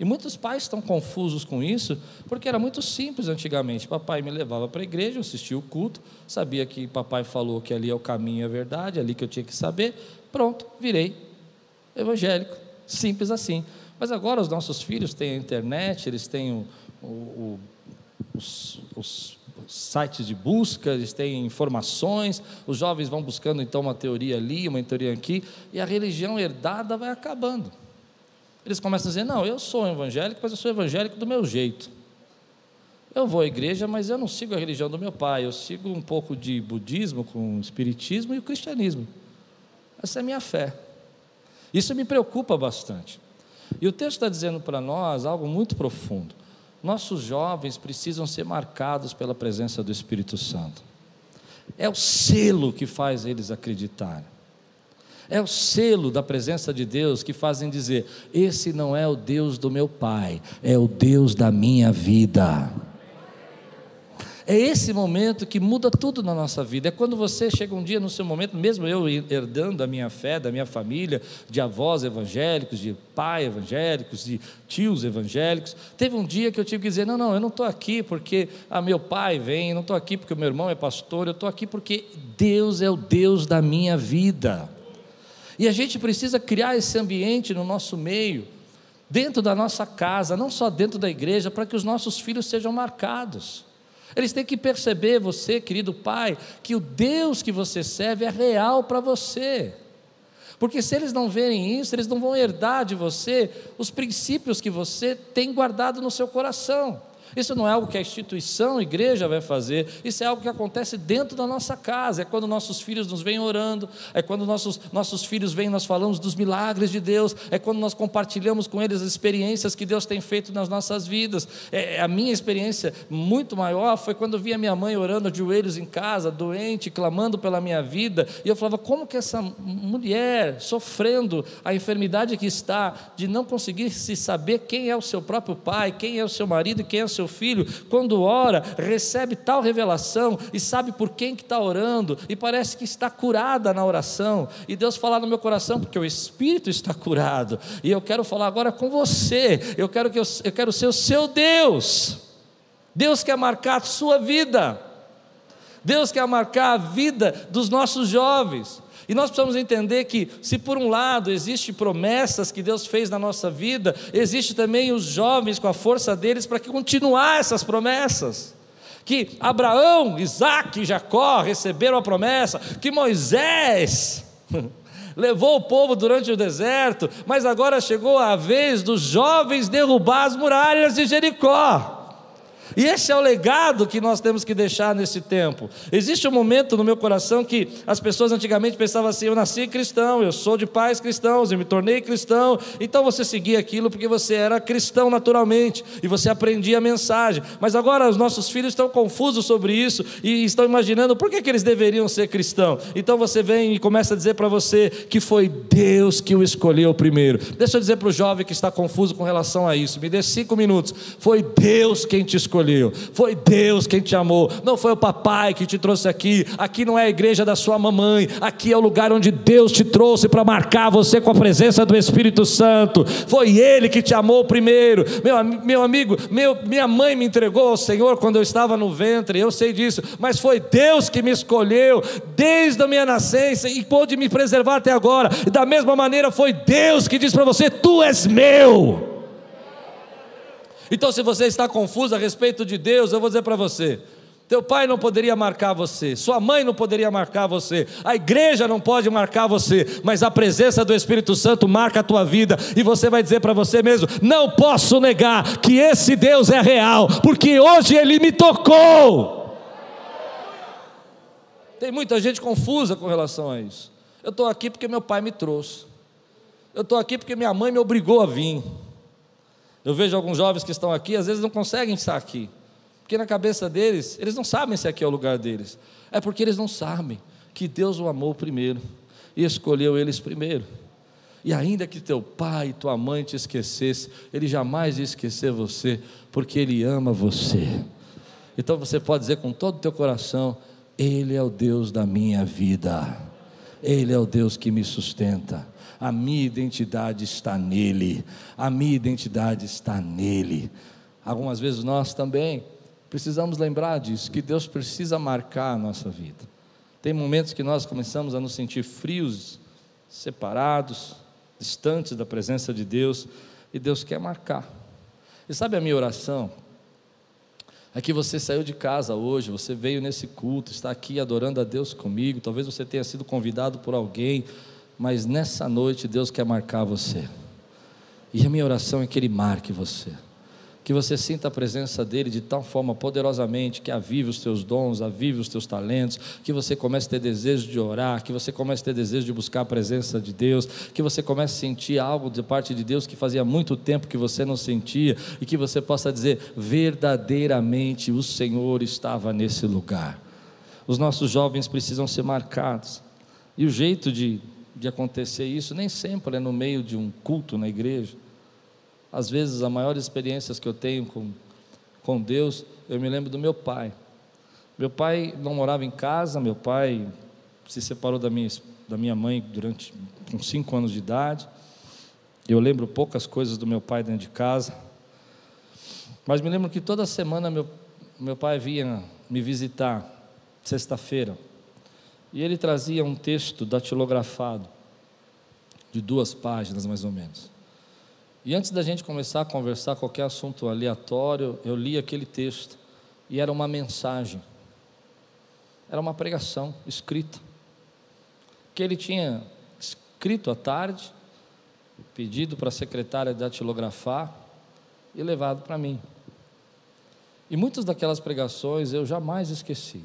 E muitos pais estão confusos com isso, porque era muito simples antigamente. Papai me levava para a igreja, eu assistia o culto, sabia que papai falou que ali é o caminho e a verdade, ali que eu tinha que saber. Pronto, virei evangélico, simples assim. Mas agora os nossos filhos têm a internet, eles têm o, o, o, os, os sites de busca, eles têm informações, os jovens vão buscando então uma teoria ali, uma teoria aqui, e a religião herdada vai acabando. Eles começam a dizer: Não, eu sou evangélico, mas eu sou evangélico do meu jeito. Eu vou à igreja, mas eu não sigo a religião do meu pai, eu sigo um pouco de budismo com espiritismo e o cristianismo. Essa é a minha fé. Isso me preocupa bastante. E o texto está dizendo para nós algo muito profundo. Nossos jovens precisam ser marcados pela presença do Espírito Santo. É o selo que faz eles acreditarem. É o selo da presença de Deus que fazem dizer: esse não é o Deus do meu pai, é o Deus da minha vida. É esse momento que muda tudo na nossa vida. É quando você chega um dia no seu momento, mesmo eu herdando a minha fé, da minha família, de avós evangélicos, de pai evangélicos, de tios evangélicos. Teve um dia que eu tive que dizer: não, não, eu não estou aqui porque a meu pai vem, não estou aqui porque o meu irmão é pastor, eu estou aqui porque Deus é o Deus da minha vida. E a gente precisa criar esse ambiente no nosso meio, dentro da nossa casa, não só dentro da igreja, para que os nossos filhos sejam marcados. Eles têm que perceber, você, querido pai, que o Deus que você serve é real para você. Porque se eles não verem isso, eles não vão herdar de você os princípios que você tem guardado no seu coração. Isso não é algo que a instituição, a igreja vai fazer, isso é algo que acontece dentro da nossa casa. É quando nossos filhos nos vêm orando, é quando nossos, nossos filhos vêm, nós falamos dos milagres de Deus, é quando nós compartilhamos com eles as experiências que Deus tem feito nas nossas vidas. É, a minha experiência muito maior foi quando eu via minha mãe orando de joelhos em casa, doente, clamando pela minha vida, e eu falava: como que essa mulher, sofrendo a enfermidade que está, de não conseguir se saber quem é o seu próprio pai, quem é o seu marido quem é o seu filho, quando ora, recebe tal revelação e sabe por quem que está orando, e parece que está curada na oração, e Deus fala no meu coração, porque o Espírito está curado, e eu quero falar agora com você, eu quero, que eu, eu quero ser o seu Deus. Deus quer marcar a sua vida. Deus quer marcar a vida dos nossos jovens. E nós precisamos entender que, se por um lado existem promessas que Deus fez na nossa vida, existe também os jovens com a força deles para continuar essas promessas. Que Abraão, Isaac e Jacó receberam a promessa, que Moisés levou o povo durante o deserto, mas agora chegou a vez dos jovens derrubar as muralhas de Jericó. E esse é o legado que nós temos que deixar nesse tempo. Existe um momento no meu coração que as pessoas antigamente pensavam assim: eu nasci cristão, eu sou de pais cristãos, eu me tornei cristão. Então você seguia aquilo porque você era cristão naturalmente e você aprendia a mensagem. Mas agora os nossos filhos estão confusos sobre isso e estão imaginando por que, que eles deveriam ser cristãos. Então você vem e começa a dizer para você que foi Deus que o escolheu primeiro. Deixa eu dizer para o jovem que está confuso com relação a isso: me dê cinco minutos. Foi Deus quem te escolheu escolheu, foi Deus quem te amou, não foi o papai que te trouxe aqui. Aqui não é a igreja da sua mamãe, aqui é o lugar onde Deus te trouxe para marcar você com a presença do Espírito Santo. Foi Ele que te amou primeiro, meu, meu amigo. Meu, minha mãe me entregou ao Senhor quando eu estava no ventre, eu sei disso, mas foi Deus que me escolheu desde a minha nascença e pôde me preservar até agora. E da mesma maneira foi Deus que disse para você: Tu és meu. Então, se você está confuso a respeito de Deus, eu vou dizer para você: teu pai não poderia marcar você, sua mãe não poderia marcar você, a igreja não pode marcar você, mas a presença do Espírito Santo marca a tua vida, e você vai dizer para você mesmo: não posso negar que esse Deus é real, porque hoje ele me tocou. Tem muita gente confusa com relação a isso. Eu estou aqui porque meu pai me trouxe, eu estou aqui porque minha mãe me obrigou a vir. Eu vejo alguns jovens que estão aqui, às vezes não conseguem estar aqui, porque na cabeça deles, eles não sabem se aqui é o lugar deles. É porque eles não sabem que Deus o amou primeiro e escolheu eles primeiro. E ainda que teu pai e tua mãe te esquecesse, ele jamais ia esquecer você, porque ele ama você. Então você pode dizer com todo o teu coração: Ele é o Deus da minha vida, Ele é o Deus que me sustenta a minha identidade está nele, a minha identidade está nele. Algumas vezes nós também precisamos lembrar disso, que Deus precisa marcar a nossa vida. Tem momentos que nós começamos a nos sentir frios, separados, distantes da presença de Deus, e Deus quer marcar. E sabe a minha oração? É que você saiu de casa hoje, você veio nesse culto, está aqui adorando a Deus comigo. Talvez você tenha sido convidado por alguém, mas nessa noite Deus quer marcar você. E a minha oração é que Ele marque você. Que você sinta a presença dEle de tal forma poderosamente que avive os teus dons, avive os teus talentos, que você comece a ter desejo de orar, que você comece a ter desejo de buscar a presença de Deus, que você comece a sentir algo de parte de Deus que fazia muito tempo que você não sentia, e que você possa dizer: verdadeiramente o Senhor estava nesse lugar. Os nossos jovens precisam ser marcados. E o jeito de de acontecer isso, nem sempre é no meio de um culto na igreja. Às vezes, as maiores experiências que eu tenho com, com Deus, eu me lembro do meu pai. Meu pai não morava em casa, meu pai se separou da minha, da minha mãe durante com cinco anos de idade. Eu lembro poucas coisas do meu pai dentro de casa, mas me lembro que toda semana meu, meu pai vinha me visitar, sexta-feira, e ele trazia um texto datilografado, de duas páginas mais ou menos. E antes da gente começar a conversar qualquer assunto aleatório, eu li aquele texto, e era uma mensagem, era uma pregação escrita, que ele tinha escrito à tarde, pedido para a secretária datilografar e levado para mim. E muitas daquelas pregações eu jamais esqueci.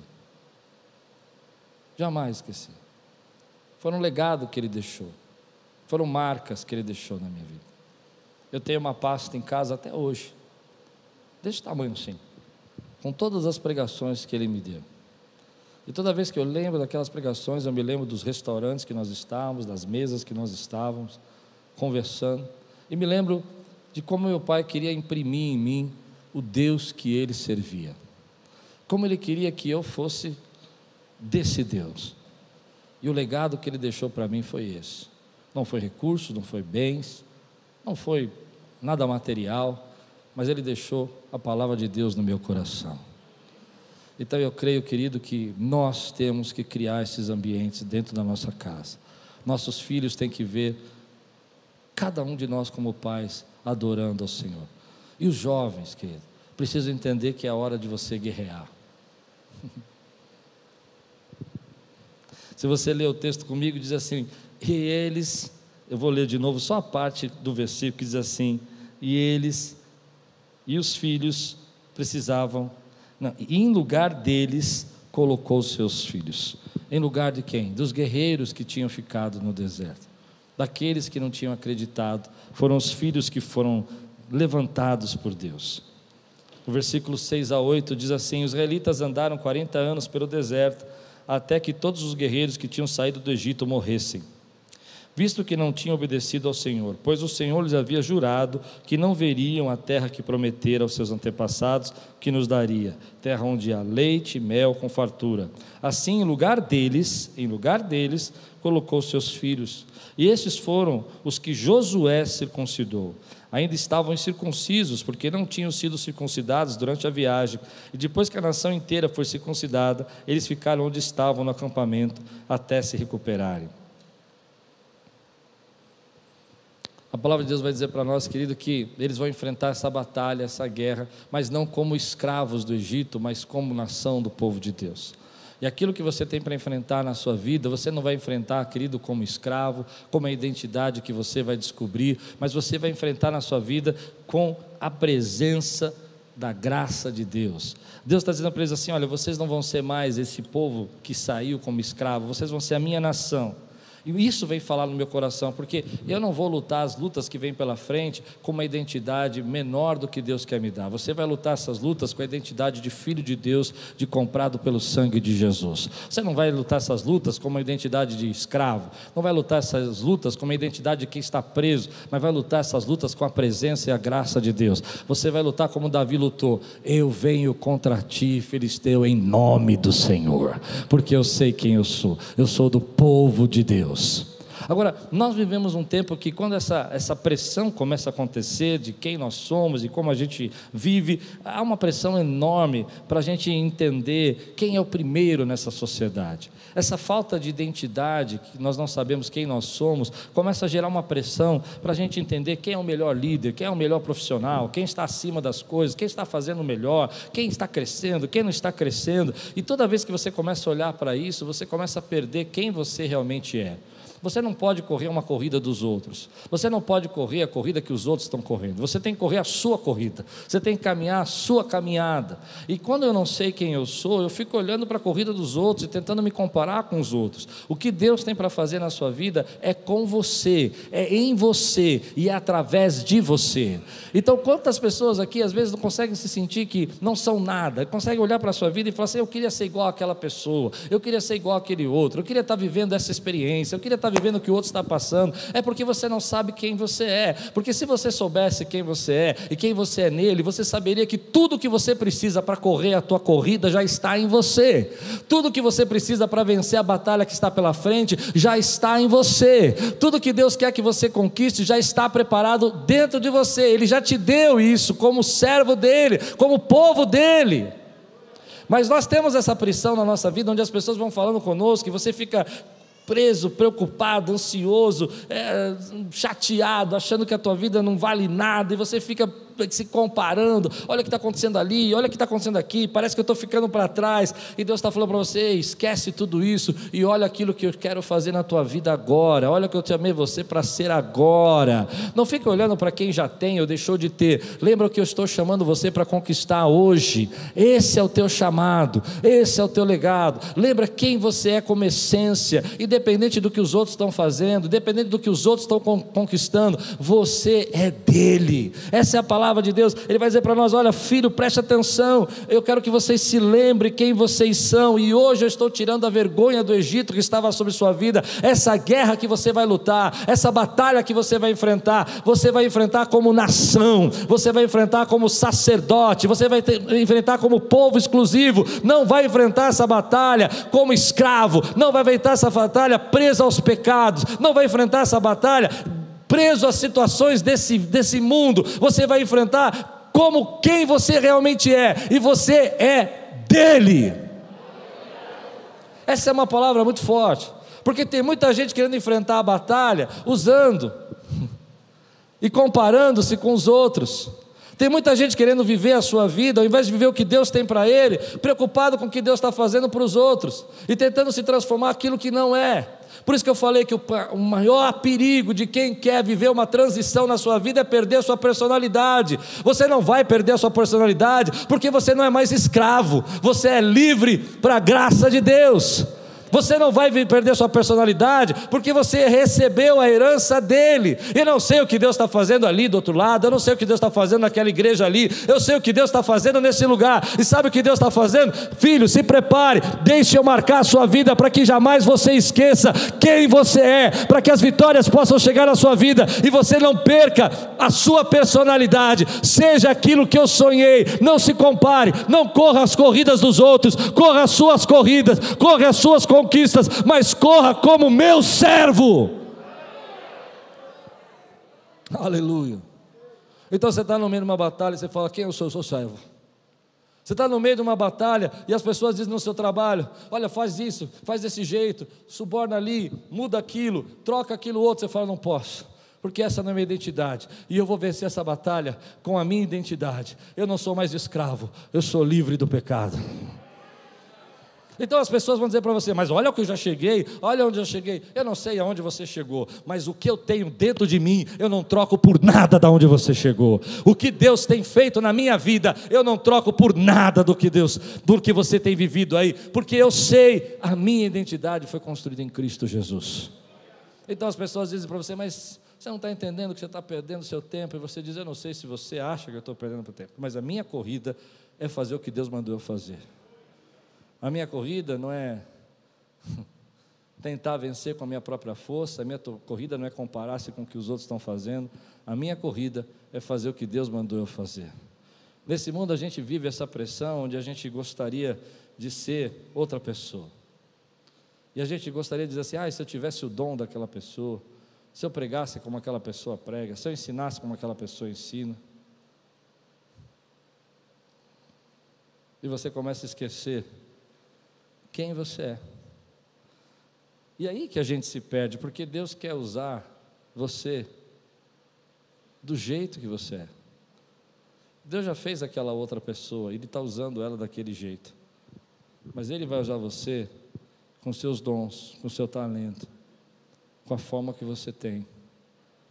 Jamais esqueci. Foram um legado que ele deixou. Foram marcas que ele deixou na minha vida. Eu tenho uma pasta em casa até hoje. Desse tamanho assim. Com todas as pregações que ele me deu. E toda vez que eu lembro daquelas pregações, eu me lembro dos restaurantes que nós estávamos, das mesas que nós estávamos, conversando. E me lembro de como meu pai queria imprimir em mim o Deus que ele servia. Como ele queria que eu fosse desse Deus. E o legado que ele deixou para mim foi esse. Não foi recursos, não foi bens, não foi nada material, mas ele deixou a palavra de Deus no meu coração. Então eu creio, querido, que nós temos que criar esses ambientes dentro da nossa casa. Nossos filhos têm que ver cada um de nós como pais adorando ao Senhor. E os jovens, querido, precisam entender que é hora de você guerrear. Se você ler o texto comigo, diz assim: E eles, eu vou ler de novo só a parte do versículo que diz assim: E eles e os filhos precisavam, não, e em lugar deles colocou seus filhos. Em lugar de quem? Dos guerreiros que tinham ficado no deserto, daqueles que não tinham acreditado, foram os filhos que foram levantados por Deus. O versículo 6 a 8 diz assim: Os israelitas andaram 40 anos pelo deserto, até que todos os guerreiros que tinham saído do Egito morressem, visto que não tinham obedecido ao Senhor, pois o Senhor lhes havia jurado que não veriam a terra que prometera aos seus antepassados que nos daria, terra onde há leite e mel com fartura. Assim, em lugar deles, em lugar deles, colocou seus filhos. E esses foram os que Josué circuncidou ainda estavam incircuncisos, porque não tinham sido circuncidados durante a viagem. E depois que a nação inteira foi circuncidada, eles ficaram onde estavam no acampamento até se recuperarem. A palavra de Deus vai dizer para nós, querido, que eles vão enfrentar essa batalha, essa guerra, mas não como escravos do Egito, mas como nação do povo de Deus. E aquilo que você tem para enfrentar na sua vida, você não vai enfrentar, querido, como escravo, como a identidade que você vai descobrir, mas você vai enfrentar na sua vida com a presença da graça de Deus. Deus está dizendo para eles assim: olha, vocês não vão ser mais esse povo que saiu como escravo, vocês vão ser a minha nação. E isso vem falar no meu coração, porque eu não vou lutar as lutas que vêm pela frente com uma identidade menor do que Deus quer me dar. Você vai lutar essas lutas com a identidade de filho de Deus, de comprado pelo sangue de Jesus. Você não vai lutar essas lutas com uma identidade de escravo, não vai lutar essas lutas com uma identidade de quem está preso, mas vai lutar essas lutas com a presença e a graça de Deus. Você vai lutar como Davi lutou: Eu venho contra ti, filisteu, em nome do Senhor, porque eu sei quem eu sou. Eu sou do povo de Deus. Deus. Agora, nós vivemos um tempo que, quando essa, essa pressão começa a acontecer de quem nós somos e como a gente vive, há uma pressão enorme para a gente entender quem é o primeiro nessa sociedade. Essa falta de identidade, que nós não sabemos quem nós somos, começa a gerar uma pressão para a gente entender quem é o melhor líder, quem é o melhor profissional, quem está acima das coisas, quem está fazendo melhor, quem está crescendo, quem não está crescendo. E toda vez que você começa a olhar para isso, você começa a perder quem você realmente é. Você não pode correr uma corrida dos outros. Você não pode correr a corrida que os outros estão correndo. Você tem que correr a sua corrida. Você tem que caminhar a sua caminhada. E quando eu não sei quem eu sou, eu fico olhando para a corrida dos outros e tentando me comparar com os outros. O que Deus tem para fazer na sua vida é com você, é em você e é através de você. Então, quantas pessoas aqui às vezes não conseguem se sentir que não são nada, conseguem olhar para a sua vida e falar assim: eu queria ser igual àquela pessoa, eu queria ser igual àquele outro, eu queria estar vivendo essa experiência, eu queria estar vivendo o que o outro está passando, é porque você não sabe quem você é. Porque se você soubesse quem você é e quem você é nele, você saberia que tudo o que você precisa para correr a tua corrida já está em você. Tudo o que você precisa para vencer a batalha que está pela frente já está em você. Tudo que Deus quer que você conquiste já está preparado dentro de você. Ele já te deu isso como servo dele, como povo dele. Mas nós temos essa pressão na nossa vida, onde as pessoas vão falando conosco, e você fica preso, preocupado, ansioso, é, chateado, achando que a tua vida não vale nada, e você fica se comparando, olha o que está acontecendo ali, olha o que está acontecendo aqui, parece que eu estou ficando para trás, e Deus está falando para você: esquece tudo isso e olha aquilo que eu quero fazer na tua vida agora, olha que eu te amei você para ser agora. Não fique olhando para quem já tem ou deixou de ter, lembra que eu estou chamando você para conquistar hoje, esse é o teu chamado, esse é o teu legado. Lembra quem você é como essência, independente do que os outros estão fazendo, independente do que os outros estão conquistando, você é dele. Essa é a palavra de Deus. Ele vai dizer para nós: olha, filho, preste atenção. Eu quero que vocês se lembrem quem vocês são. E hoje eu estou tirando a vergonha do Egito que estava sobre sua vida. Essa guerra que você vai lutar, essa batalha que você vai enfrentar, você vai enfrentar como nação, você vai enfrentar como sacerdote, você vai ter, enfrentar como povo exclusivo. Não vai enfrentar essa batalha como escravo, não vai enfrentar essa batalha preso aos pecados, não vai enfrentar essa batalha preso às situações desse, desse mundo, você vai enfrentar como quem você realmente é, e você é dele. Essa é uma palavra muito forte, porque tem muita gente querendo enfrentar a batalha usando e comparando-se com os outros. Tem muita gente querendo viver a sua vida, ao invés de viver o que Deus tem para ele, preocupado com o que Deus está fazendo para os outros e tentando se transformar aquilo que não é. Por isso que eu falei que o, maior perigo de quem quer viver uma transição na sua vida é perder a sua personalidade. Você não vai perder a sua personalidade, porque você não é mais escravo, você é livre para a graça de Deus. Você não vai perder sua personalidade, porque você recebeu a herança dele. Eu não sei o que Deus está fazendo ali do outro lado, eu não sei o que Deus está fazendo naquela igreja ali, eu sei o que Deus está fazendo nesse lugar. E sabe o que Deus está fazendo? Filho, se prepare, deixe eu marcar a sua vida para que jamais você esqueça quem você é, para que as vitórias possam chegar na sua vida e você não perca a sua personalidade. Seja aquilo que eu sonhei, não se compare, não corra as corridas dos outros, corra as suas corridas, corra as suas corridas conquistas, mas corra como meu servo. Aleluia. Então você está no meio de uma batalha e você fala: Quem eu sou? Eu sou servo. Você está no meio de uma batalha e as pessoas dizem no seu trabalho: Olha, faz isso, faz desse jeito, suborna ali, muda aquilo, troca aquilo outro. Você fala: Não posso, porque essa não é minha identidade e eu vou vencer essa batalha com a minha identidade. Eu não sou mais escravo, eu sou livre do pecado. Então as pessoas vão dizer para você: Mas olha o que eu já cheguei, olha onde eu cheguei. Eu não sei aonde você chegou, mas o que eu tenho dentro de mim, eu não troco por nada da onde você chegou. O que Deus tem feito na minha vida, eu não troco por nada do que Deus, do que você tem vivido aí, porque eu sei, a minha identidade foi construída em Cristo Jesus. Então as pessoas dizem para você: Mas você não está entendendo que você está perdendo seu tempo, e você diz: Eu não sei se você acha que eu estou perdendo meu tempo, mas a minha corrida é fazer o que Deus mandou eu fazer. A minha corrida não é tentar vencer com a minha própria força, a minha corrida não é comparar-se com o que os outros estão fazendo, a minha corrida é fazer o que Deus mandou eu fazer. Nesse mundo a gente vive essa pressão onde a gente gostaria de ser outra pessoa. E a gente gostaria de dizer assim: ah, se eu tivesse o dom daquela pessoa, se eu pregasse como aquela pessoa prega, se eu ensinasse como aquela pessoa ensina. E você começa a esquecer quem você é. E aí que a gente se perde, porque Deus quer usar você do jeito que você é. Deus já fez aquela outra pessoa, Ele está usando ela daquele jeito. Mas Ele vai usar você com seus dons, com seu talento, com a forma que você tem,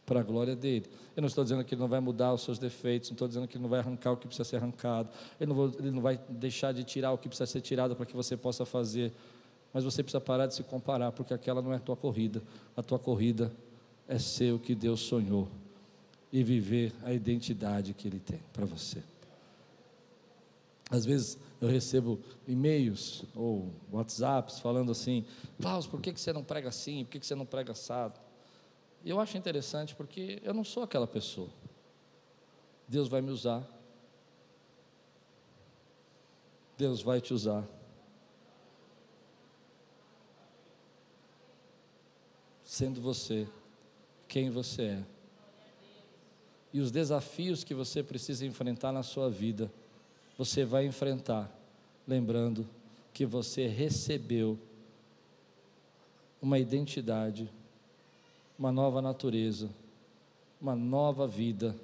para a glória dele. Eu não estou dizendo que Ele não vai mudar os seus defeitos, não estou dizendo que Ele não vai arrancar o que precisa ser arrancado, Ele não, vai, ele não vai deixar de tirar o que precisa ser tirado para que você possa fazer, mas você precisa parar de se comparar, porque aquela não é a tua corrida, a tua corrida é ser o que Deus sonhou e viver a identidade que Ele tem para você. Às vezes eu recebo e-mails ou WhatsApps falando assim: Klaus, por que você não prega assim? Por que você não prega assado? E eu acho interessante porque eu não sou aquela pessoa. Deus vai me usar. Deus vai te usar. Sendo você quem você é. E os desafios que você precisa enfrentar na sua vida, você vai enfrentar, lembrando que você recebeu uma identidade uma nova natureza, uma nova vida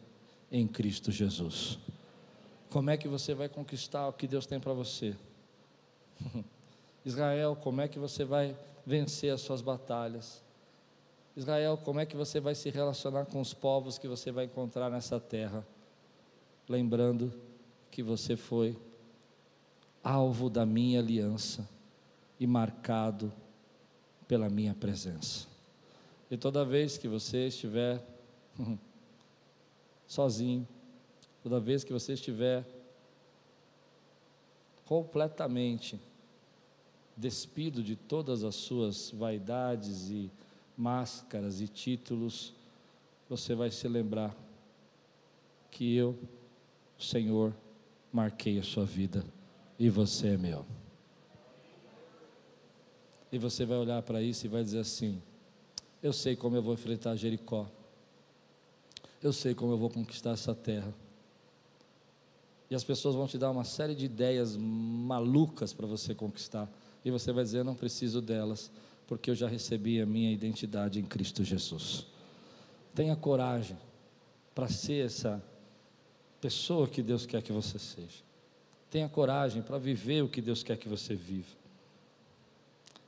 em Cristo Jesus. Como é que você vai conquistar o que Deus tem para você? Israel, como é que você vai vencer as suas batalhas? Israel, como é que você vai se relacionar com os povos que você vai encontrar nessa terra? Lembrando que você foi alvo da minha aliança e marcado pela minha presença. E toda vez que você estiver sozinho, toda vez que você estiver completamente despido de todas as suas vaidades e máscaras e títulos, você vai se lembrar que eu, Senhor, marquei a sua vida e você é meu. E você vai olhar para isso e vai dizer assim: Eu sei como eu vou enfrentar Jericó. Eu sei como eu vou conquistar essa terra. E as pessoas vão te dar uma série de ideias malucas para você conquistar. E você vai dizer: não preciso delas, porque eu já recebi a minha identidade em Cristo Jesus. Tenha coragem para ser essa pessoa que Deus quer que você seja. Tenha coragem para viver o que Deus quer que você viva.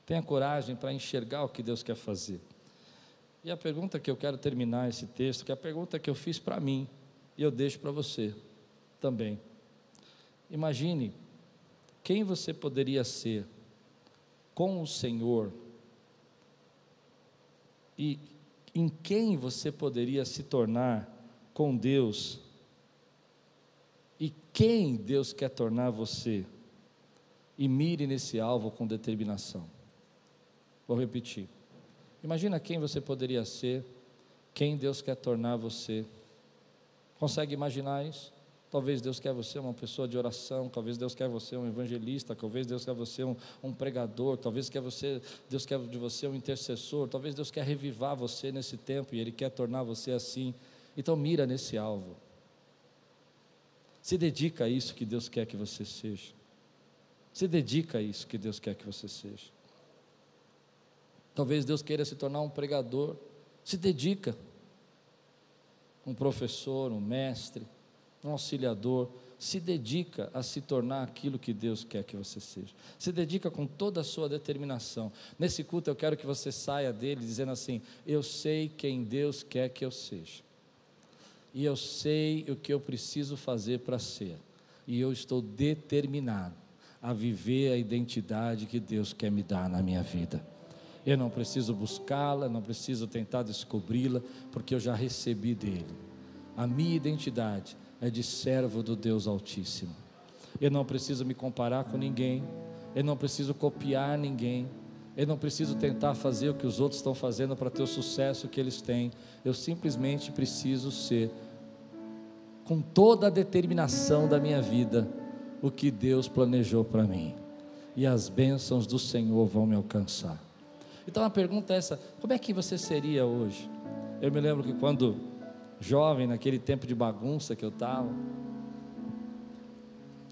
Tenha coragem para enxergar o que Deus quer fazer. E a pergunta que eu quero terminar esse texto, que é a pergunta que eu fiz para mim, e eu deixo para você também. Imagine quem você poderia ser com o Senhor e em quem você poderia se tornar com Deus e quem Deus quer tornar você. E mire nesse alvo com determinação. Vou repetir. Imagina quem você poderia ser, quem Deus quer tornar você. Consegue imaginar isso? Talvez Deus quer você uma pessoa de oração, talvez Deus quer você um evangelista, talvez Deus quer você um, um pregador, talvez quer você, Deus quer de você um intercessor, talvez Deus quer revivar você nesse tempo e Ele quer tornar você assim. Então mira nesse alvo. Se dedica a isso que Deus quer que você seja. Se dedica a isso que Deus quer que você seja. Talvez Deus queira se tornar um pregador. Se dedica. Um professor, um mestre, um auxiliador. Se dedica a se tornar aquilo que Deus quer que você seja. Se dedica com toda a sua determinação. Nesse culto eu quero que você saia dele dizendo assim: Eu sei quem Deus quer que eu seja. E eu sei o que eu preciso fazer para ser. E eu estou determinado a viver a identidade que Deus quer me dar na minha vida. Eu não preciso buscá-la, não preciso tentar descobri-la, porque eu já recebi dele. A minha identidade é de servo do Deus Altíssimo. Eu não preciso me comparar com ninguém, eu não preciso copiar ninguém, eu não preciso tentar fazer o que os outros estão fazendo para ter o sucesso que eles têm. Eu simplesmente preciso ser, com toda a determinação da minha vida, o que Deus planejou para mim. E as bênçãos do Senhor vão me alcançar. Então a pergunta é essa: como é que você seria hoje? Eu me lembro que quando jovem, naquele tempo de bagunça que eu estava,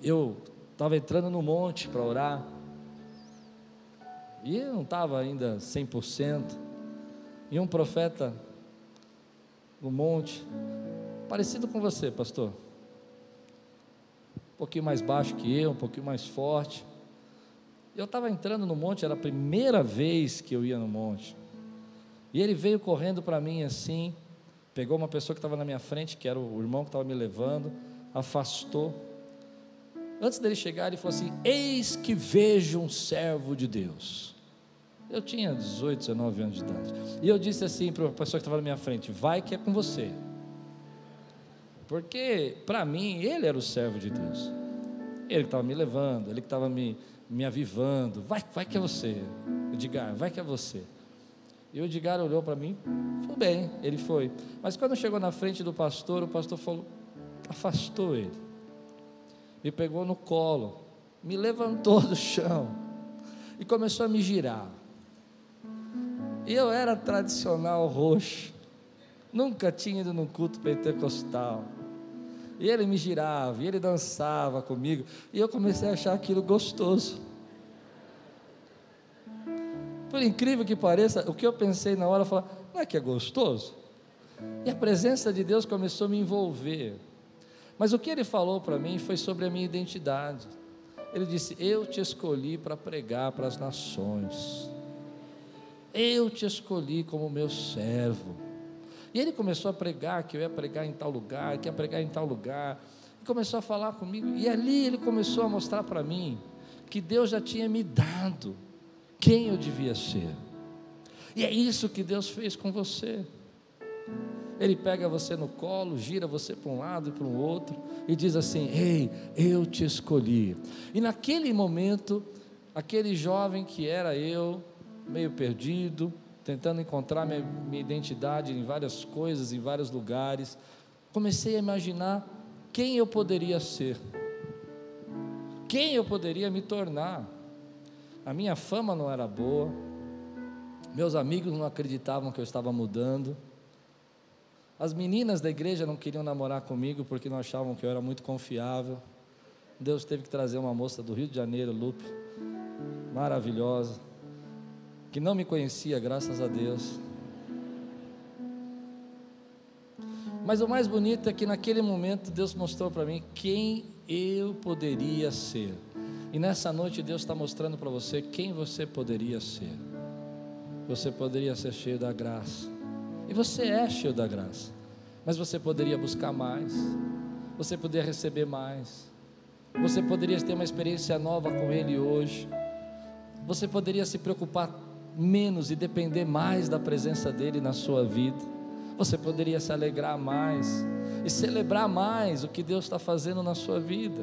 eu estava entrando no monte para orar, e eu não estava ainda 100%, e um profeta no monte, parecido com você, pastor, um pouquinho mais baixo que eu, um pouquinho mais forte, eu estava entrando no monte, era a primeira vez que eu ia no monte. E ele veio correndo para mim assim, pegou uma pessoa que estava na minha frente, que era o irmão que estava me levando, afastou. Antes dele chegar, ele falou assim: Eis que vejo um servo de Deus. Eu tinha 18, 19 anos de idade. E eu disse assim para a pessoa que estava na minha frente: Vai que é com você. Porque, para mim, ele era o servo de Deus. Ele que estava me levando, ele que estava me, me avivando. Vai, vai que é você. Edgar, vai que é você. E o Edgar olhou para mim, falou bem, ele foi. Mas quando chegou na frente do pastor, o pastor falou, afastou ele. Me pegou no colo, me levantou do chão e começou a me girar. E eu era tradicional roxo, nunca tinha ido num culto pentecostal. E ele me girava, e ele dançava comigo, e eu comecei a achar aquilo gostoso. Por incrível que pareça, o que eu pensei na hora, eu falei, não é que é gostoso? E a presença de Deus começou a me envolver. Mas o que ele falou para mim foi sobre a minha identidade. Ele disse: Eu te escolhi para pregar para as nações. Eu te escolhi como meu servo. E ele começou a pregar que eu ia pregar em tal lugar, que ia pregar em tal lugar. E começou a falar comigo. E ali ele começou a mostrar para mim que Deus já tinha me dado quem eu devia ser. E é isso que Deus fez com você. Ele pega você no colo, gira você para um lado e para o outro e diz assim: Ei, eu te escolhi. E naquele momento, aquele jovem que era eu, meio perdido, tentando encontrar minha, minha identidade em várias coisas, em vários lugares, comecei a imaginar quem eu poderia ser, quem eu poderia me tornar. A minha fama não era boa, meus amigos não acreditavam que eu estava mudando. As meninas da igreja não queriam namorar comigo porque não achavam que eu era muito confiável. Deus teve que trazer uma moça do Rio de Janeiro, Lupe, maravilhosa, que não me conhecia, graças a Deus. Mas o mais bonito é que naquele momento Deus mostrou para mim quem eu poderia ser. E nessa noite Deus está mostrando para você quem você poderia ser. Você poderia ser cheio da graça. E você é cheio da graça. Mas você poderia buscar mais. Você poderia receber mais. Você poderia ter uma experiência nova com Ele hoje. Você poderia se preocupar menos e depender mais da presença dEle na sua vida. Você poderia se alegrar mais e celebrar mais o que Deus está fazendo na sua vida.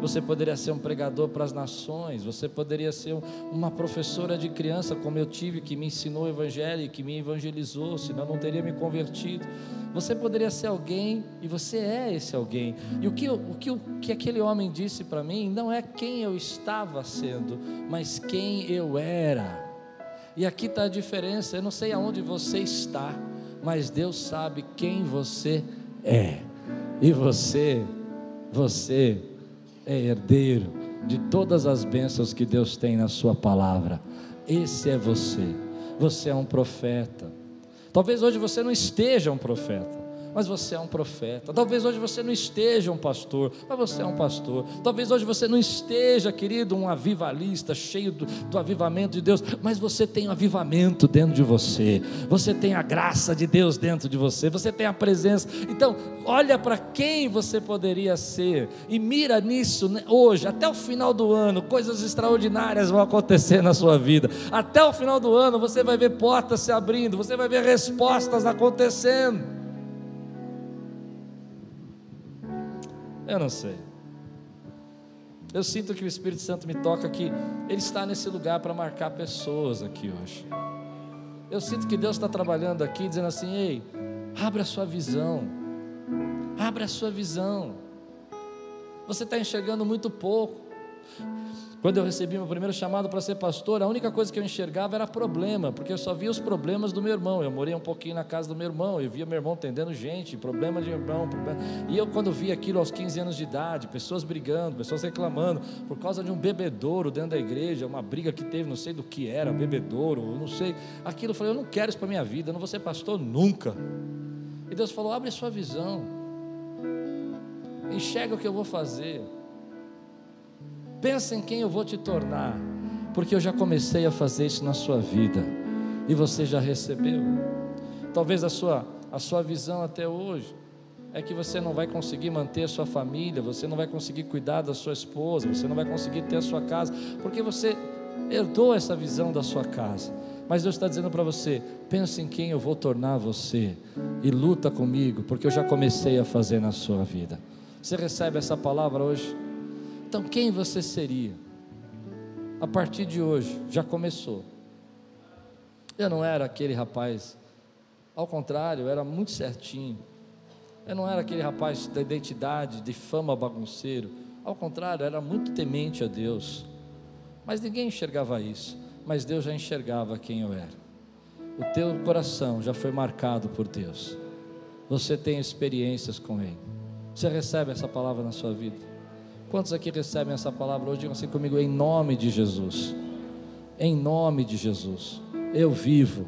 Você poderia ser um pregador para as nações, você poderia ser uma professora de criança, como eu tive, que me ensinou o Evangelho e que me evangelizou, senão eu não teria me convertido. Você poderia ser alguém, e você é esse alguém. E o que, o que, o que aquele homem disse para mim não é quem eu estava sendo, mas quem eu era. E aqui está a diferença. Eu não sei aonde você está, mas Deus sabe quem você é. E você, você é herdeiro de todas as bênçãos que Deus tem na Sua palavra. Esse é você. Você é um profeta. Talvez hoje você não esteja um profeta mas você é um profeta. Talvez hoje você não esteja um pastor, mas você é um pastor. Talvez hoje você não esteja, querido, um avivalista, cheio do, do avivamento de Deus, mas você tem um avivamento dentro de você. Você tem a graça de Deus dentro de você. Você tem a presença. Então, olha para quem você poderia ser e mira nisso né, hoje, até o final do ano, coisas extraordinárias vão acontecer na sua vida. Até o final do ano você vai ver portas se abrindo, você vai ver respostas acontecendo. Eu não sei. Eu sinto que o Espírito Santo me toca que Ele está nesse lugar para marcar pessoas aqui hoje. Eu sinto que Deus está trabalhando aqui, dizendo assim: ei, abre a sua visão, abre a sua visão. Você está enxergando muito pouco. Quando eu recebi meu primeiro chamado para ser pastor, a única coisa que eu enxergava era problema, porque eu só via os problemas do meu irmão. Eu morei um pouquinho na casa do meu irmão, eu via meu irmão atendendo gente, problema de irmão. Problema... E eu, quando via aquilo aos 15 anos de idade, pessoas brigando, pessoas reclamando, por causa de um bebedouro dentro da igreja, uma briga que teve, não sei do que era, bebedouro, não sei. Aquilo eu falei, eu não quero isso para minha vida, eu não vou ser pastor nunca. E Deus falou: abre sua visão, enxerga o que eu vou fazer. Pensa em quem eu vou te tornar, porque eu já comecei a fazer isso na sua vida e você já recebeu. Talvez a sua, a sua visão até hoje é que você não vai conseguir manter a sua família, você não vai conseguir cuidar da sua esposa, você não vai conseguir ter a sua casa, porque você herdou essa visão da sua casa. Mas Deus está dizendo para você: pense em quem eu vou tornar você e luta comigo, porque eu já comecei a fazer na sua vida. Você recebe essa palavra hoje? Então, quem você seria? A partir de hoje, já começou. Eu não era aquele rapaz, ao contrário, eu era muito certinho. Eu não era aquele rapaz da identidade, de fama bagunceiro. Ao contrário, eu era muito temente a Deus. Mas ninguém enxergava isso. Mas Deus já enxergava quem eu era. O teu coração já foi marcado por Deus. Você tem experiências com Ele. Você recebe essa palavra na sua vida. Quantos aqui recebem essa palavra hoje? Digam assim comigo, em nome de Jesus. Em nome de Jesus, eu vivo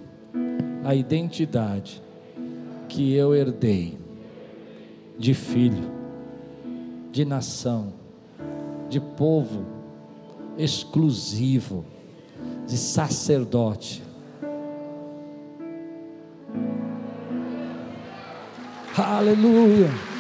a identidade que eu herdei de filho, de nação, de povo exclusivo, de sacerdote. Aleluia!